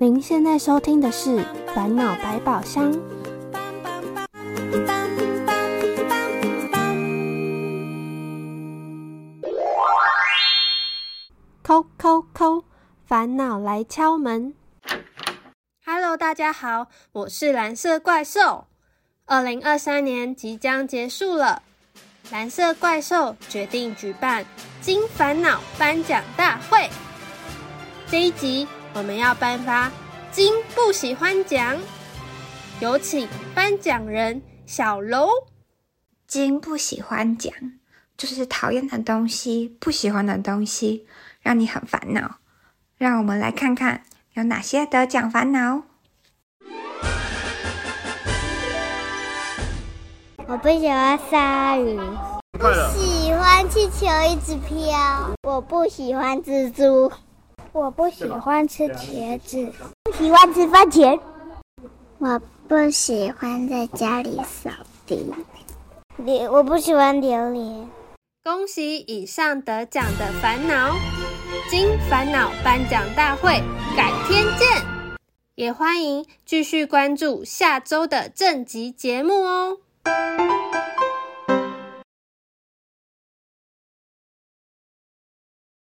您现在收听的是《烦恼百宝箱》。扣扣扣，烦恼来敲门。Hello，大家好，我是蓝色怪兽。二零二三年即将结束了，蓝色怪兽决定举办金烦恼颁奖大会。这一集我们要颁发金不喜欢奖，有请颁奖人小楼。金不喜欢奖就是讨厌的东西，不喜欢的东西，让你很烦恼。让我们来看看有哪些得奖烦恼。我不喜欢鲨鱼，不喜欢气球一直飘。我不喜欢蜘蛛，我不喜欢吃茄子，不喜欢吃番茄。我不喜欢在家里扫地。榴，我不喜欢榴莲。恭喜以上得奖的烦恼，金烦恼颁奖大会改天见，也欢迎继续关注下周的正集节目哦。